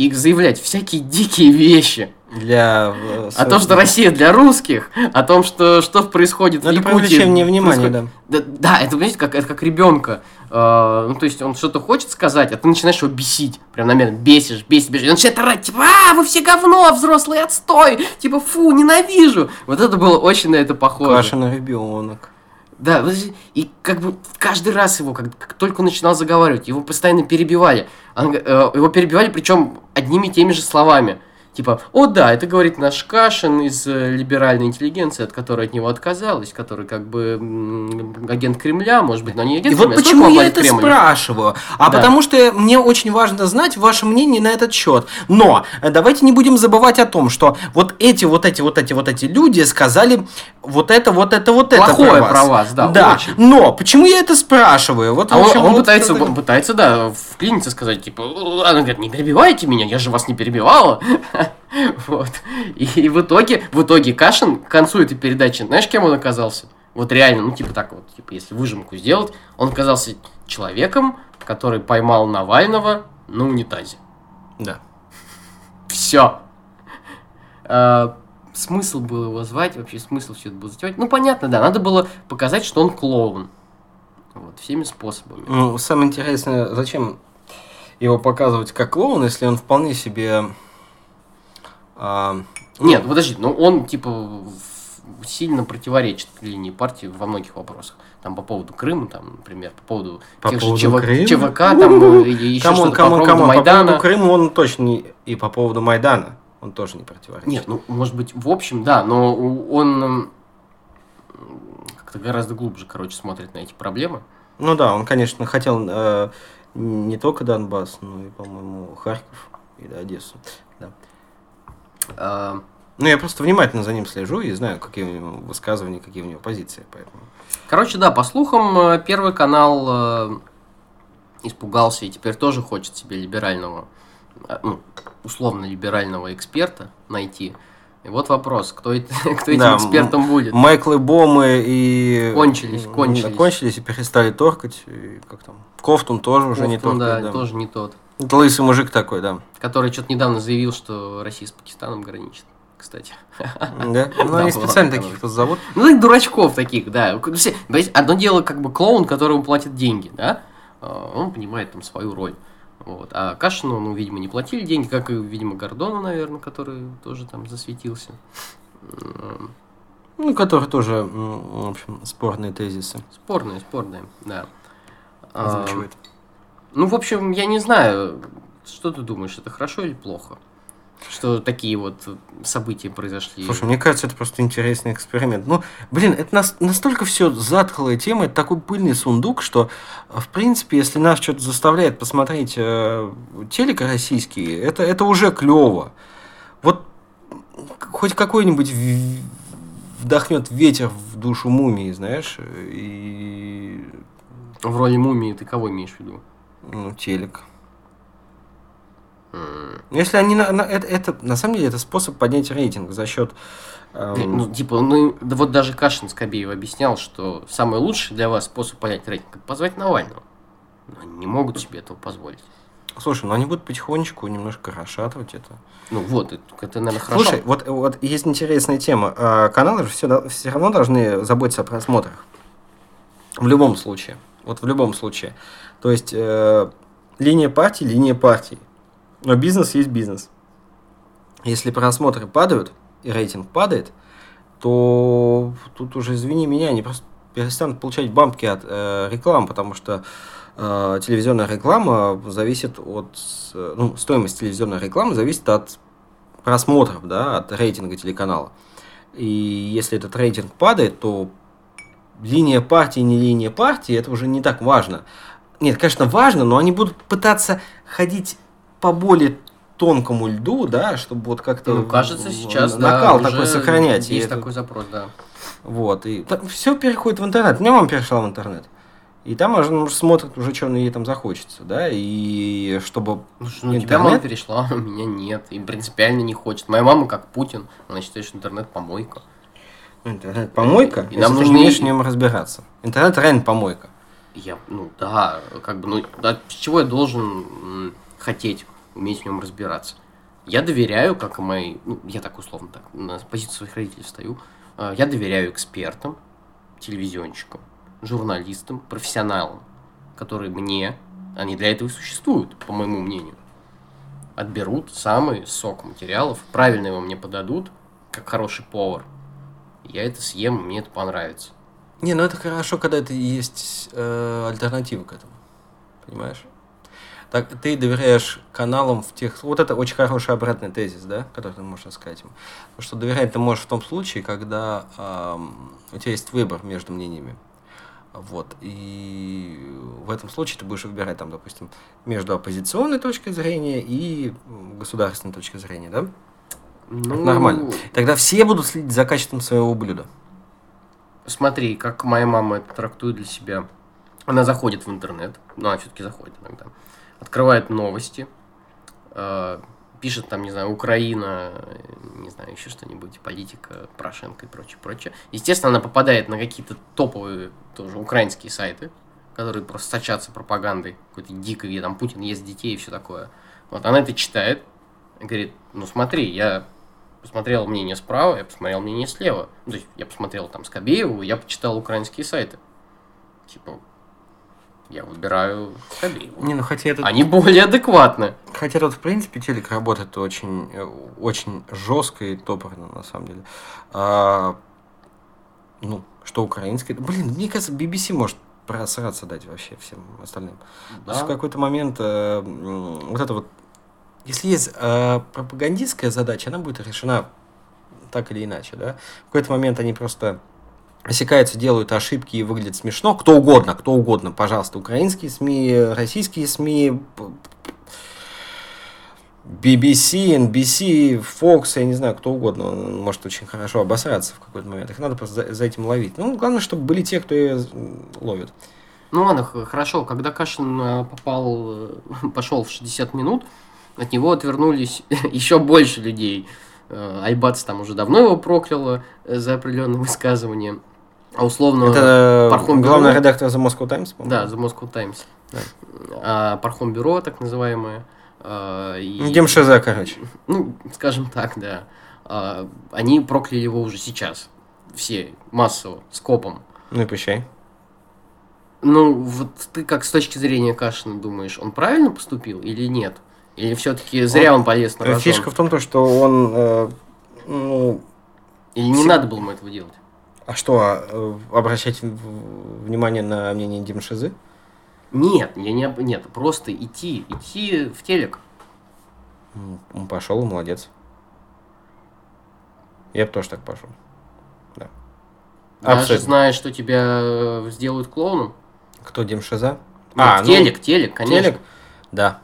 и заявлять всякие дикие вещи. Для... э, О том, что Россия для русских, о том, что, что происходит Ну, в это Якутии. привлечение внимания, да. Да, да, это, понимаете, как, это как ребенка. Э, ну, то есть он что-то хочет сказать, а ты начинаешь его бесить. Прям намеренно бесишь, бесишь, бесишь. И он начинает орать, типа, а, вы все говно, взрослый отстой. Типа, фу, ненавижу. Вот это было очень на это похоже. Кашин ребенок. Да, и- как бы каждый раз его, как, как только он начинал заговаривать, его постоянно перебивали. Он э, его перебивали, причем одними и теми же словами. Типа, о да, это говорит наш Кашин из э, либеральной интеллигенции, от которой от него отказалась, который как бы агент Кремля, может быть, но не И агент вот Кремля. а почему я это Кремль? спрашиваю? А Да. потому что мне очень важно знать ваше мнение на этот счет. Но э, давайте не будем забывать о том, что вот эти, вот эти, вот эти, вот эти люди сказали вот это, вот это, вот это Плохое про вас. про вас, да, Да. очень. Но почему я это спрашиваю? Вот, А он, общем, он вот пытается, это- он пытается, да, вклиниться, сказать, типа, «Э, она говорит, не перебивайте меня, я же вас не перебивала. <laughs> Вот. И, в итоге, в итоге Кашин к концу этой передачи, знаешь, кем он оказался? Вот реально, ну, типа так вот, типа, если выжимку сделать, он оказался человеком, который поймал Навального на унитазе. Да. Все. смысл был его звать, вообще смысл все это было затевать. Ну, понятно, да, надо было показать, что он клоун. Вот, всеми способами. Ну, самое интересное, зачем его показывать как клоун, если он вполне себе... а, ну, Нет, подожди, ну он типа сильно противоречит линии партии во многих вопросах. Там по поводу Крыма, там, например, по поводу По тех поводу же ЧВ- Крыма? ЧВК, <laughs> там, или еще come on, что-то come on, по поводу come on, по Майдана. поводу Крыма он точно не... И по поводу Майдана он тоже не противоречит. Нет, ну, может быть, в общем, да, но он как-то гораздо глубже, короче, смотрит на эти проблемы. Ну да, он, конечно, хотел э, не только Донбасс, но и, по-моему, Харьков и да, Одессу. Да. А, Ну, я просто внимательно за ним слежу и знаю, какие у него высказывания, какие у него позиции, поэтому... Короче, да, по слухам, э, Первый канал э, испугался и теперь тоже хочет себе либерального, э, ну, условно либерального эксперта найти. И вот вопрос, кто, это- <laughs> кто этим Да, экспертом будет? Майклы Бомы и... Кончились, кончились. Кончились и перестали торкать. И как там? Кофтун тоже уже не Кофтун, торкает. да, да. тоже не тот. Это лысый мужик такой, да. Который что-то недавно заявил, что Россия с Пакистаном граничит, кстати. Да? Ну, <laughs> они специально таких кто зовут. Ну, дурачков таких, да. Одно дело, как бы клоун, которому платят деньги, да, а, он понимает там свою роль. Вот. А Кашину, ну, видимо, не платили деньги, как и, видимо, Гордону, наверное, который тоже там засветился. Ну, который тоже, в общем, спорные тезисы Спорные, спорные, да. А, озвучивает. Ну, в общем, я не знаю, что ты думаешь, это хорошо или плохо? Что такие вот события произошли. Слушай, мне кажется, это просто интересный эксперимент. Ну, блин, это нас- настолько все затхлая тема, это такой пыльный сундук, что, в принципе, если нас что-то заставляет посмотреть э, телек российский, это, это уже клево. Вот хоть какой-нибудь вдохнет ветер в душу мумии, знаешь, и В роли мумии ты кого имеешь в виду? Ну, телек. М, Если они на, на- это, это на самом деле это способ поднять рейтинг за счет эм, Ну, типа, ну, да вот даже Кашин Скобеев объяснял, что самый лучший для вас способ понять рейтинг – это позвать Навального. Но они не могут себе этого позволить. Слушай, ну они будут потихонечку немножко расшатывать это. Ну вот, это, это, наверное, хорошо. Слушай, вот, вот есть интересная тема. А, Каналы же все, все равно должны заботиться о просмотрах. В любом случае. Вот в любом случае. То есть э, линия партии, линия партии. Но бизнес есть бизнес. Если просмотры падают и рейтинг падает, то тут уже, извини меня, они просто перестанут получать бампки от э, реклам, потому что э, телевизионная реклама зависит от... ну, стоимость телевизионной рекламы зависит от просмотров, да, от рейтинга телеканала. И если этот рейтинг падает, то линия партии, не линия партии, это уже не так важно. Нет, конечно, важно, но они будут пытаться ходить по более тонкому льду, да, чтобы вот как-то Ну, кажется, сейчас, накал да, такой сохранять. Есть это- такой запрос, да. Вот, и все переходит в интернет. Мне мама перешла в интернет. И там уже смотрит уже, что ей там захочется, да, и чтобы... Ну, что, ну, тебя мама Интернет? перешла, а у меня нет. И принципиально не хочет. Моя мама, как Путин, она считает, что интернет помойка. Ну, Интернет помойка, И нам ты нужны- умеешь в нем разбираться. Интернет реально помойка. Я, ну да, как бы, ну, да, с чего я должен хотеть уметь в нем разбираться? Я доверяю, как и мои, ну, я так условно так, на позицию своих родителей стою, э, я доверяю экспертам, телевизионщикам, журналистам, профессионалам, которые мне, они для этого и существуют, по моему мнению, отберут самый сок материалов, правильно его мне подадут, как хороший повар. Я это съем, мне это понравится. Не, ну это хорошо, когда это есть э, альтернатива к этому. Понимаешь? Так, ты доверяешь каналам в тех... Вот это очень хороший обратный тезис, да, который ты можешь сказать им. Потому что доверять ты можешь в том случае, когда ам, у тебя есть выбор между мнениями. Вот. И в этом случае ты будешь выбирать, там, допустим, между оппозиционной точкой зрения и государственной точкой зрения, да? Ну, Это нормально. Тогда все будут следить за качеством своего блюда. Смотри, как моя мама это трактует для себя. Она заходит в интернет, ну, она все-таки заходит иногда, открывает новости, э, пишет там, не знаю, Украина, не знаю, еще что-нибудь, политика, Порошенко и прочее, прочее. Естественно, она попадает на какие-то топовые тоже украинские сайты, которые просто сочатся пропагандой какой-то дикой, где там Путин ест детей и все такое. Вот она это читает говорит, ну смотри, я посмотрел мнение справа, я посмотрел мнение слева. Ну, то есть я посмотрел там Скобееву, я почитал украинские сайты. Типа, я выбираю Скобееву. Не, ну хотя это... Они более адекватны. Хотя тут, в принципе, телек работает очень, э, очень жестко и топорно, на самом деле. А, ну, что украинский. Блин, мне кажется, BBC может просраться дать вообще всем остальным. То есть в какой-то момент э, вот это вот... Если есть э, пропагандистская задача, она будет решена так или иначе, да? В какой-то момент они просто осекаются, делают ошибки и выглядит смешно. Кто угодно, кто угодно, пожалуйста, украинские СМИ, российские СМИ, BBC, NBC, Fox, я не знаю, кто угодно, он может очень хорошо обосраться в какой-то момент. Их надо просто за, за этим ловить. Ну, главное, чтобы были те, кто ее ловит. Ну ладно, хорошо, когда Кашин э, попал, э, <laughs> пошел в 60 минут, от него отвернулись <laughs> еще больше людей. Э, Айбац там уже давно его прокляла э, за определенные высказывания. А условно... Это Пархом главный Бюро. редактор The Moscow Times, по-моему? Да, The Moscow Times. А Пархом Бюро, так называемое. а, и- Ну, Демшезе, короче. Ну, скажем так, да. А, Они прокляли его уже сейчас. Все, массово, скопом. Ну и пущай. Ну, вот ты как с точки зрения Кашина думаешь, он правильно поступил или нет? Или все-таки зря он полез на рожон? Фишка в том, то, что он, э, ну, Или не Всег- надо было ему этого делать? а что, а, э, обращать внимание на мнение Демшезы? Нет, я не, нет, просто идти, идти в телек. Он пошел, молодец. Я бы тоже так пошел. Да. Даже Абсолютно. зная, что тебя э, сделают клоуном. Кто Демшеза? Нет, телек, телек, конечно. ну, телек? Да.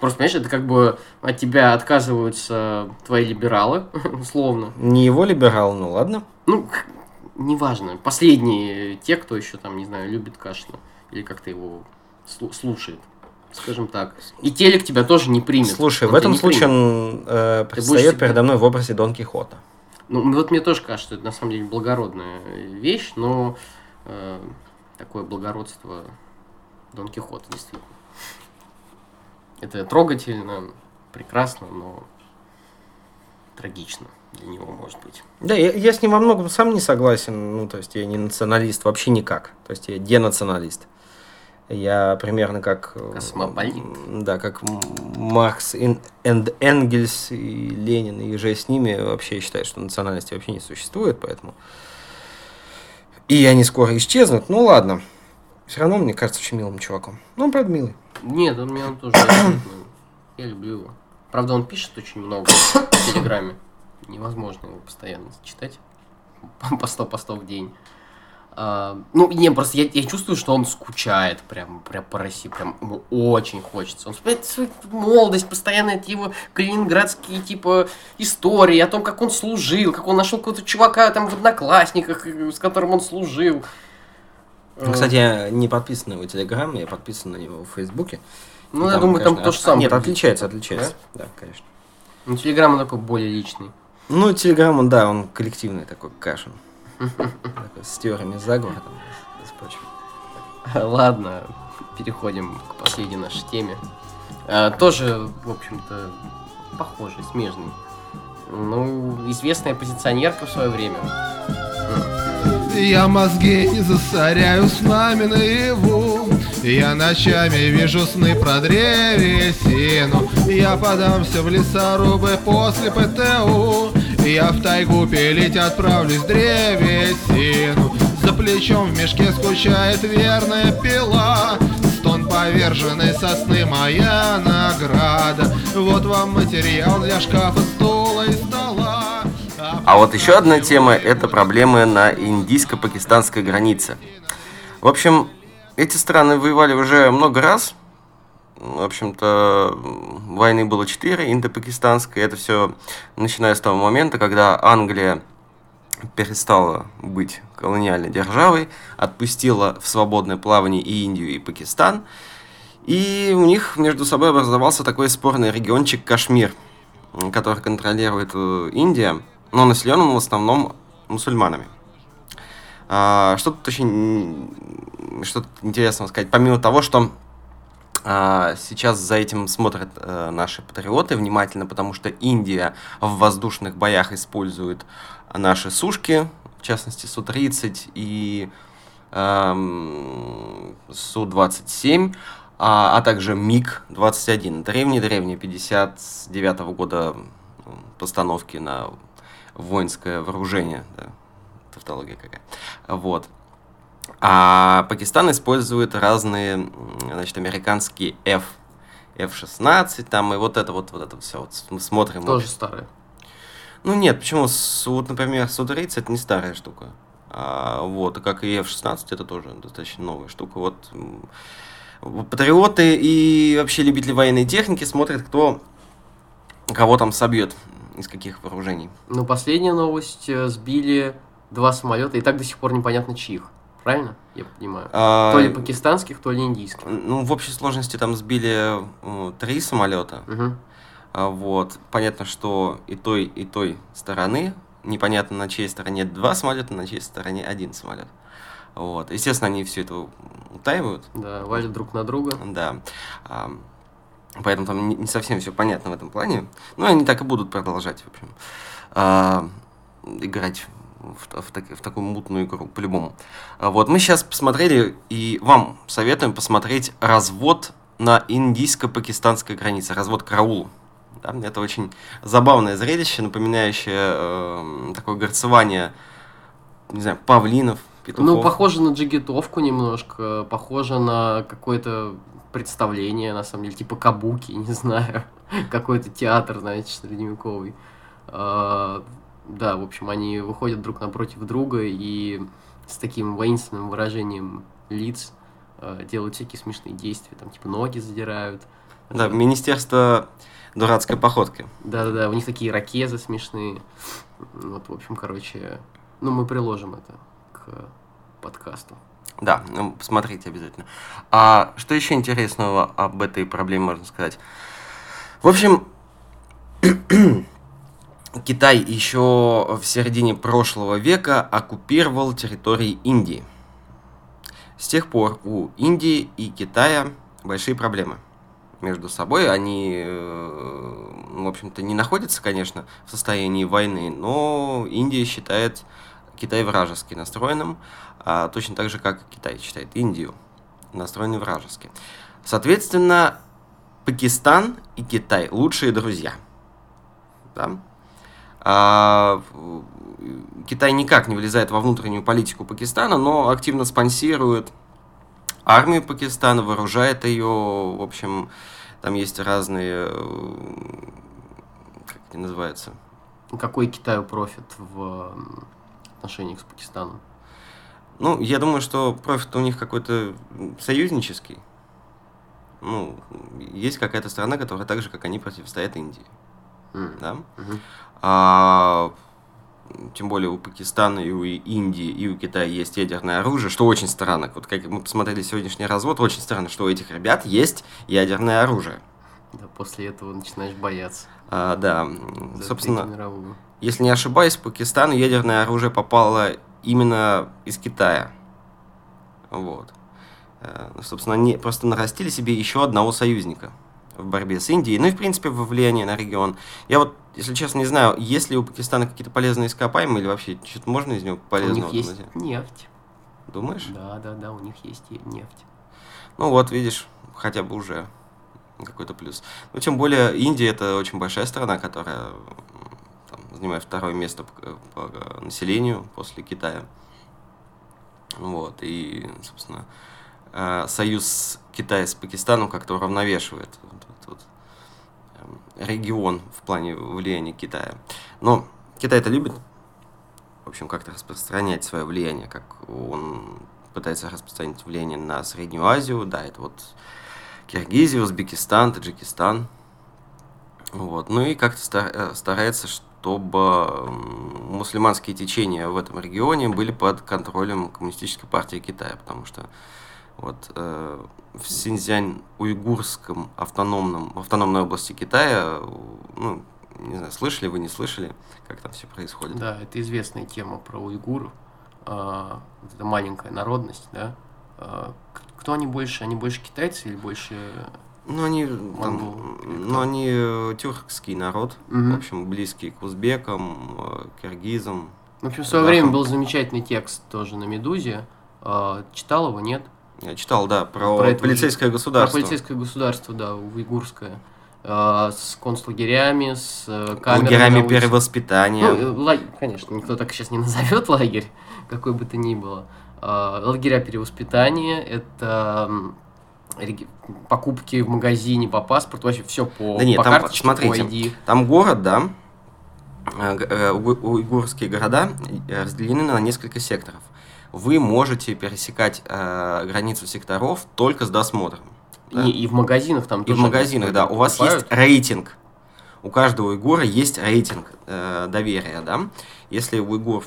Просто, понимаешь, это как бы от тебя отказываются твои либералы, <laughs> условно. Не его либерал, ну ладно. Ну, неважно. Последние те, кто еще там, не знаю, любит Кашина. Или как-то его слу- слушает. Скажем так. И телек тебя тоже не примет. Слушай, в этом случае примет. он э, предстает передо мной в образе Дон Кихота. Ну, вот мне тоже кажется, что это на самом деле благородная вещь, но э, такое благородство Дон Кихота, действительно. Это трогательно, прекрасно, но трагично для него, может быть. Да, я, я с ним во многом сам не согласен. Ну, то есть я не националист вообще никак. То есть я денационалист. Я примерно как... э, Космополит. Да, как Маркс и Энгельс и Ленин и же с ними вообще считают, что национальности вообще не существует, поэтому... И они скоро исчезнут. Ну ладно. Все равно мне кажется очень милым чуваком. Ну, он, правда, милый. Нет, он меня он тоже Я люблю его. Правда, он пишет очень много в Телеграме. Невозможно его постоянно читать. По 100 постов в день. А, ну, не, просто я, я чувствую, что он скучает прям, прям по России, прям ему очень хочется. Он вспоминает свою молодость, постоянно эти его калининградские, типа, истории о том, как он служил, как он нашел какого-то чувака там в Одноклассниках, с которым он служил. Ну, Кстати, я не подписан на его телеграм, я подписан на него в Фейсбуке. ну, я думаю, там конечно, то же самое. Нет, отличается, отличается. Да, конечно. Ну, Телеграм он такой более личный. Ну, Телеграм, он, да, он коллективный такой кашин. С теориями заговора там, с прочим. Ладно, переходим к последней нашей теме. А, тоже, в общем-то, похожий, смежный. Ну, известная позиционерка в свое время. Я мозги не засоряю с нами наяву. Я ночами вижу сны про древесину. Я подамся в лесорубы после ПТУ. Я в тайгу пилить отправлюсь древесину. За плечом в мешке скучает верная пила. Стон поверженной сосны моя награда. Вот вам материал для шкафа, стула и А вот еще одна тема – это проблемы на индийско-пакистанской границе. В общем, эти страны воевали уже много раз. В общем-то, войны было четыре, индо-пакистанской. Это все начиная с того момента, когда Англия перестала быть колониальной державой, отпустила в свободное плавание и Индию, и Пакистан. И у них между собой образовался такой спорный региончик Кашмир, который контролирует э, Индия, но населен он в основном мусульманами. А, что тут очень что тут интересного сказать? Помимо того, что а, сейчас за этим смотрят э, наши патриоты внимательно, потому что Индия в воздушных боях использует наши сушки, в частности Су-30 и эм, Су-27, а, а также МиГ-21. Древний-древний, 59 года м, постановки на воинское вооружение. Да, тавтология какая. Вот. А Пакистан использует разные, значит, американские F, F-16, там, и вот это вот, вот это все. Вот мы смотрим. Тоже старая. Ну нет, почему? Вот, например, Су-30 это не старая штука. А, вот, как и F-16, это тоже достаточно новая штука. Вот патриоты и вообще любители военной техники смотрят, кто кого там собьет, из каких вооружений. Ну, последняя новость. э, Сбили два самолета, и так до сих пор непонятно чьих. Правильно? Я понимаю. А, То ли пакистанских, то ли индийских. Ну, в общей сложности там сбили э, три самолета. Мгм. А, Вот. Понятно, что и той, и той стороны. Непонятно, на чьей стороне два самолета, на чьей стороне один самолет. Вот. Естественно, они все это утаивают. Да, валят друг на друга. Да. А, Поэтому там не- совсем все понятно в этом плане. Но они так и будут продолжать, в общем, а, играть в, в так- в такую мутную игру, по-любому. А Вот мы сейчас посмотрели, и вам советуем посмотреть развод на индийско-пакистанской границе, развод караулу. Да, это очень забавное зрелище, напоминающее э, такое горцевание, не знаю, павлинов, петухов. Ну, похоже на джигитовку немножко, похоже на какое-то представление, на самом деле, типа кабуки, <laughs> не знаю, какой-то театр, знаете, средневековый. А, Да, в общем, они выходят друг напротив друга и с таким воинственным выражением лиц а, делают всякие смешные действия, там, типа, ноги задирают. Да, Министерство дурацкой походки. Да-да-да, у них такие ракезы смешные. Вот, в общем, короче, ну, мы приложим это к подкасту. Да, ну, посмотрите обязательно. А что еще интересного об этой проблеме можно сказать? В общем, <clears throat> Китай еще в середине прошлого века оккупировал территории Индии. С тех пор у Индии и Китая большие проблемы между собой. Они, э, в общем-то, не находятся, конечно, в состоянии войны, но Индия считает Китай вражески настроенным, точно так же, как Китай считает Индию настроенной вражески. Соответственно, Пакистан и Китай лучшие друзья. Да? А, Китай никак не влезает во внутреннюю политику Пакистана, но активно спонсирует армию Пакистана, вооружает ее, в общем, там есть разные, э, как это называется, Какой Китаю профит в отношениях с Пакистаном? Ну, я думаю, что профит у них какой-то союзнический. Ну, есть какая-то страна, которая так же, как они, противостоят Индии. М, Да? мгм. А, тем более у Пакистана и у Индии и у Китая есть ядерное оружие, что очень странно. Вот как мы посмотрели сегодняшний развод, очень странно, что у этих ребят есть ядерное оружие. Да, после этого начинаешь бояться. А, да, за собственно. Если не ошибаюсь, в Пакистан ядерное оружие попало именно из Китая. Вот. Э, Собственно, они просто нарастили себе еще одного союзника в борьбе с Индией, ну и, в принципе, во влияние на регион. Я вот, если честно, не знаю, есть ли у Пакистана какие-то полезные ископаемые или вообще что-то можно из него У полезного них есть нефть. Думаешь? Да, да, да, у них есть нефть. Ну вот, видишь, хотя бы уже какой-то плюс. Ну, тем более, Индия это очень большая страна, которая занимает второе место по, по населению после Китая. Вот, и, собственно, э, союз Китая с Пакистаном как-то уравновешивает вот этот вот, эм, регион в плане влияния Китая. Но Китай это любит, в общем, как-то распространять свое влияние, как он пытается распространить влияние на Среднюю Азию, да, это вот Киргизия, Узбекистан, Таджикистан. Вот. Ну и как-то ста- э, старается, чтобы мусульманские течения в этом регионе были под контролем Коммунистической партии Китая, потому что вот э, в Синьцзянь-Уйгурском автономном, автономной области Китая, э, ну, не знаю, слышали вы, не слышали, как там все происходит? Да, это известная тема про уйгуров. А, вот маленькая народность, да. К- кто они больше? Они больше китайцы или больше... Ну, они, там, ну, они э, тюркский народ, Мгм. в общем, близкий к узбекам, э, киргизам. В общем, в свое Да. время был замечательный текст тоже на «Медузе». А, читал его, нет? Я читал, да, про, Про это полицейское государство. Про полицейское государство, да, уйгурское. А, с концлагерями, с э, камерами Лагерями улице. перевоспитания. Ну, лагерь, конечно, никто так сейчас не <laughs> назовет лагерь, какой бы то ни было. А, Лагеря перевоспитания, это покупки в магазине по паспорту, вообще все по, Да нет, по там, карточке, смотрите, по ID. Там город, да, э, э, уйгурские города э, разделены на несколько секторов. Вы можете пересекать э, границу секторов только с досмотром. да. И, и в магазинах там И в тоже магазинах, да. У вас покупают. есть рейтинг. У каждого уйгура есть рейтинг э, доверия, да. Если уйгур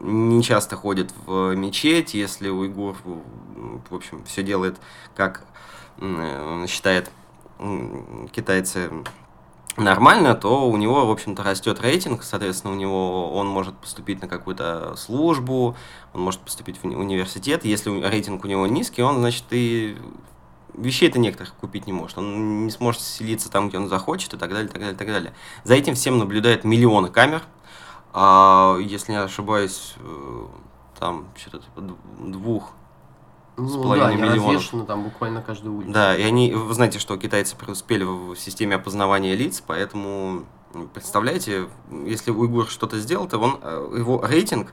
не часто ходит в мечеть, если уйгур, в общем, все делает, как считает китайцы нормально, то у него, в общем-то, растет рейтинг, соответственно, у него он может поступить на какую-то службу, он может поступить в уни- университет. Если рейтинг у него низкий, он, значит, и вещей-то некоторых купить не может. Он не сможет селиться там, где он захочет, и так далее, так далее, так далее. За этим всем наблюдают миллионы камер. А, если не ошибаюсь, э, там что-то типа дв- двух Ну, с да, половиной они миллионов. развешаны там буквально на каждой улице. Да, и они, вы знаете, что китайцы преуспели в системе опознавания лиц, поэтому м, представляете, если уйгур что-то сделал, то он, э, его рейтинг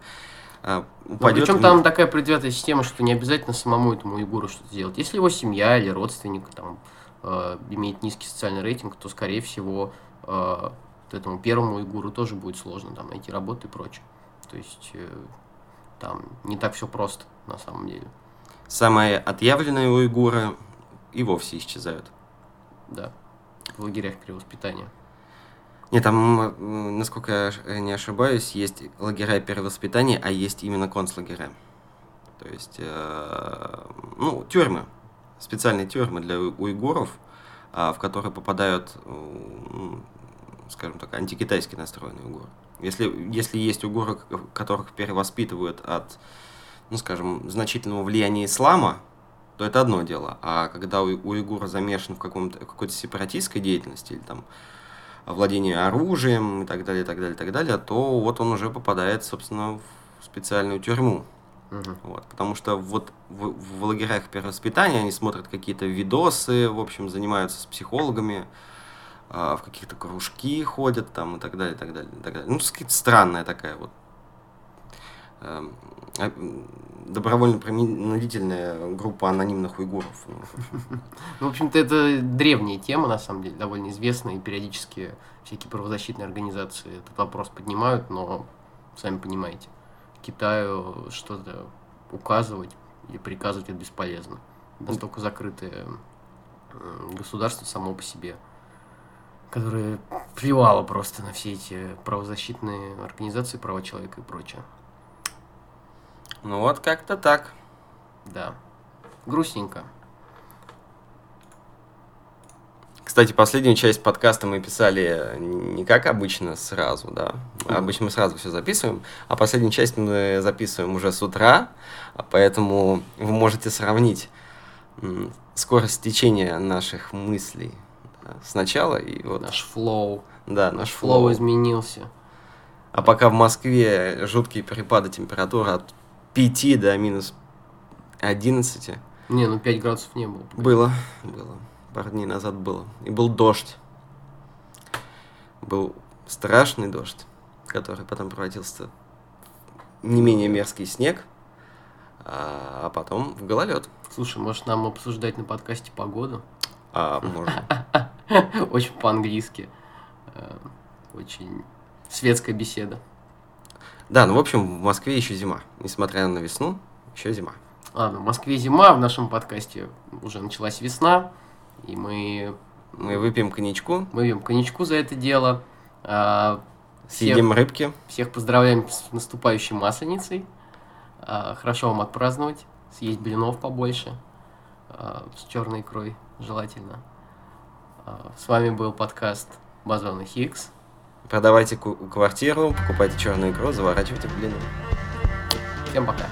э, упадет. причем там такая предвзятая система, что не обязательно самому этому уйгуру что-то делать. Если его семья или родственник там э, имеет низкий социальный рейтинг, то, скорее всего, э, вот этому первому уйгуру тоже будет сложно там найти работу и прочее. То есть э, там не так все просто на самом деле. Самые отъявленные уйгуры и вовсе исчезают. Да. В лагерях перевоспитания. Нет, там, насколько я не ошибаюсь, есть лагеря перевоспитания, а есть именно концлагеря. То есть, э, ну, тюрьмы, специальные тюрьмы для уйгуров, а, в которые попадают, скажем так, антикитайски настроенные уйгуры. Если, если есть уйгуры, к- которых перевоспитывают от, ну, скажем, значительного влияния ислама, то это одно дело. А когда у- уйгур замешан в каком-то, какой-то сепаратистской деятельности или там владении оружием и так далее, и так далее, и так далее, то вот он уже попадает, собственно, в специальную тюрьму. Мгм. Вот, потому что вот в, в лагерях перевоспитания они смотрят какие-то видосы, в общем, занимаются с психологами, а, в каких-то кружки ходят там и так далее, и так далее, и так далее. Ну, с- странная такая вот эм, а, добровольно-принудительная группа анонимных уйгуров. Ну. Ну, в общем-то, это древняя тема, на самом деле, довольно известная, и периодически всякие правозащитные организации этот вопрос поднимают, но, сами понимаете, Китаю что-то указывать или приказывать это бесполезно. Настолько закрытое государство само по себе, которое плевало просто на все эти правозащитные организации, права человека и прочее. ну вот как-то так. Да. Грустненько. Кстати, последнюю часть подкаста мы писали не как обычно сразу, да. Обычно мы сразу все записываем, а последнюю часть мы записываем уже с утра, а поэтому вы можете сравнить скорость течения наших мыслей сначала и вот Наш flow. да Наш наш flow flow. изменился. А пока в Москве жуткие перепады температуры от 5 до минус 11 Не, ну 5 градусов не было. Было, было. Пару дней назад было. И был дождь. Был страшный дождь, который потом превратился в не менее мерзкий снег, а, а потом в гололед. Слушай, может нам обсуждать на подкасте погоду? А, можно. <laughs> <laughs> Очень по-английски. Э, Очень светская беседа. Да, ну в общем, в Москве еще зима. Несмотря на весну, еще зима. Ладно, в Москве зима, в нашем подкасте уже началась весна, и мы, Мы выпьем коньячку, мы пьем коньячку за это дело. А, всех- съедим рыбки. Всех поздравляем с наступающей Масленицей. А, Хорошо вам отпраздновать, съесть блинов побольше, с черной икрой желательно. А, С вами был подкаст Базовый Хикс. Продавайте ку- квартиру, покупайте черную икру, заворачивайте в. Всем пока.